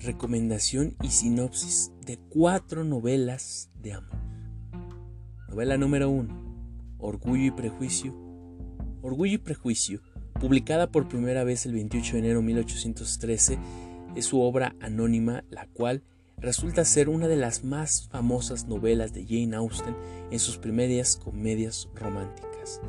recomendación y sinopsis de cuatro novelas de amor. Novela número 1. Orgullo y Prejuicio. Orgullo y Prejuicio, publicada por primera vez el 28 de enero de 1813, es su obra anónima, la cual resulta ser una de las más famosas novelas de Jane Austen en sus primeras comedias románticas.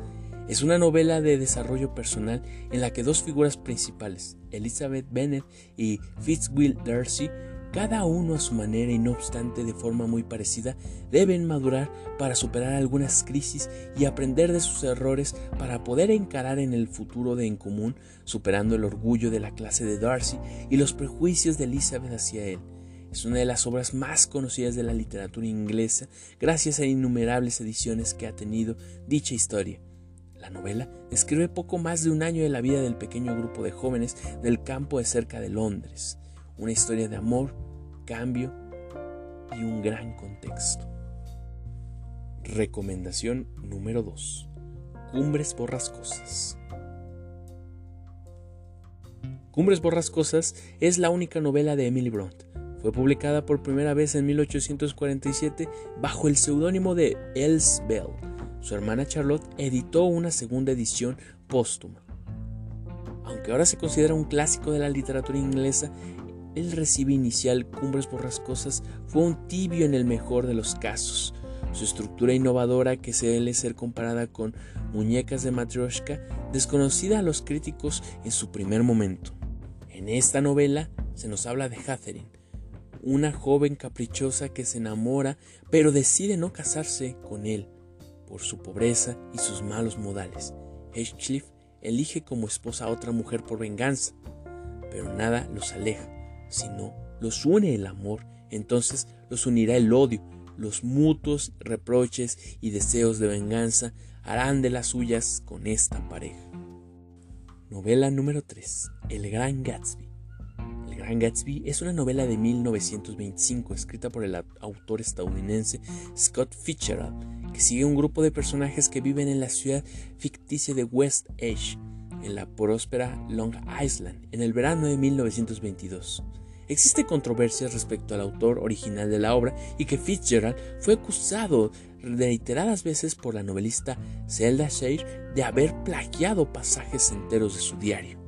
Es una novela de desarrollo personal en la que dos figuras principales, Elizabeth Bennet y Fitzwill Darcy, cada uno a su manera y no obstante de forma muy parecida, deben madurar para superar algunas crisis y aprender de sus errores para poder encarar en el futuro de en común, superando el orgullo de la clase de Darcy y los prejuicios de Elizabeth hacia él. Es una de las obras más conocidas de la literatura inglesa gracias a innumerables ediciones que ha tenido dicha historia. La novela describe poco más de un año de la vida del pequeño grupo de jóvenes del campo de cerca de Londres, una historia de amor, cambio y un gran contexto. Recomendación número 2. Cumbres Borrascosas. Cumbres Borrascosas es la única novela de Emily Bront. Fue publicada por primera vez en 1847 bajo el seudónimo de Els Bell su hermana Charlotte editó una segunda edición póstuma. Aunque ahora se considera un clásico de la literatura inglesa, el recibe inicial Cumbres Borrascosas fue un tibio en el mejor de los casos. Su estructura innovadora, que suele ser comparada con Muñecas de Matryoshka, desconocida a los críticos en su primer momento. En esta novela se nos habla de Catherine, una joven caprichosa que se enamora pero decide no casarse con él por su pobreza y sus malos modales. Heathcliff elige como esposa a otra mujer por venganza, pero nada los aleja, sino los une el amor, entonces los unirá el odio, los mutuos reproches y deseos de venganza harán de las suyas con esta pareja. Novela número 3. El Gran Gatsby. El Gran Gatsby es una novela de 1925 escrita por el autor estadounidense Scott Fitzgerald que sigue un grupo de personajes que viven en la ciudad ficticia de West Edge, en la próspera Long Island, en el verano de 1922. Existe controversia respecto al autor original de la obra y que Fitzgerald fue acusado reiteradas veces por la novelista Zelda Shire de haber plagiado pasajes enteros de su diario.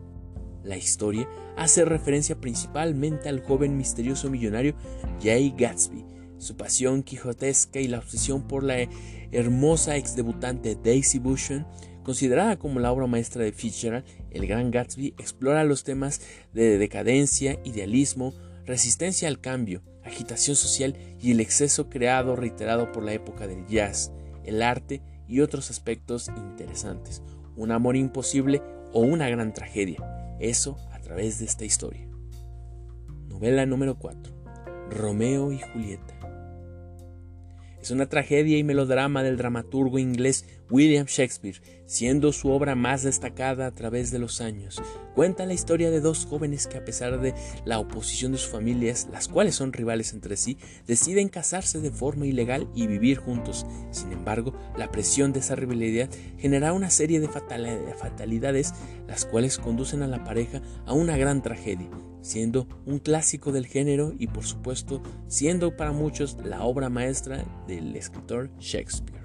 La historia hace referencia principalmente al joven misterioso millonario Jay Gatsby, su pasión quijotesca y la obsesión por la hermosa ex debutante Daisy Buchanan, considerada como la obra maestra de Fitzgerald, El Gran Gatsby explora los temas de decadencia, idealismo, resistencia al cambio, agitación social y el exceso creado reiterado por la época del jazz, el arte y otros aspectos interesantes, un amor imposible o una gran tragedia, eso a través de esta historia. Novela número 4. Romeo y Julieta. Es una tragedia y melodrama del dramaturgo inglés William Shakespeare, siendo su obra más destacada a través de los años. Cuenta la historia de dos jóvenes que a pesar de la oposición de sus familias, las cuales son rivales entre sí, deciden casarse de forma ilegal y vivir juntos. Sin embargo, la presión de esa rivalidad genera una serie de fatalidades, las cuales conducen a la pareja a una gran tragedia siendo un clásico del género y por supuesto siendo para muchos la obra maestra del escritor Shakespeare.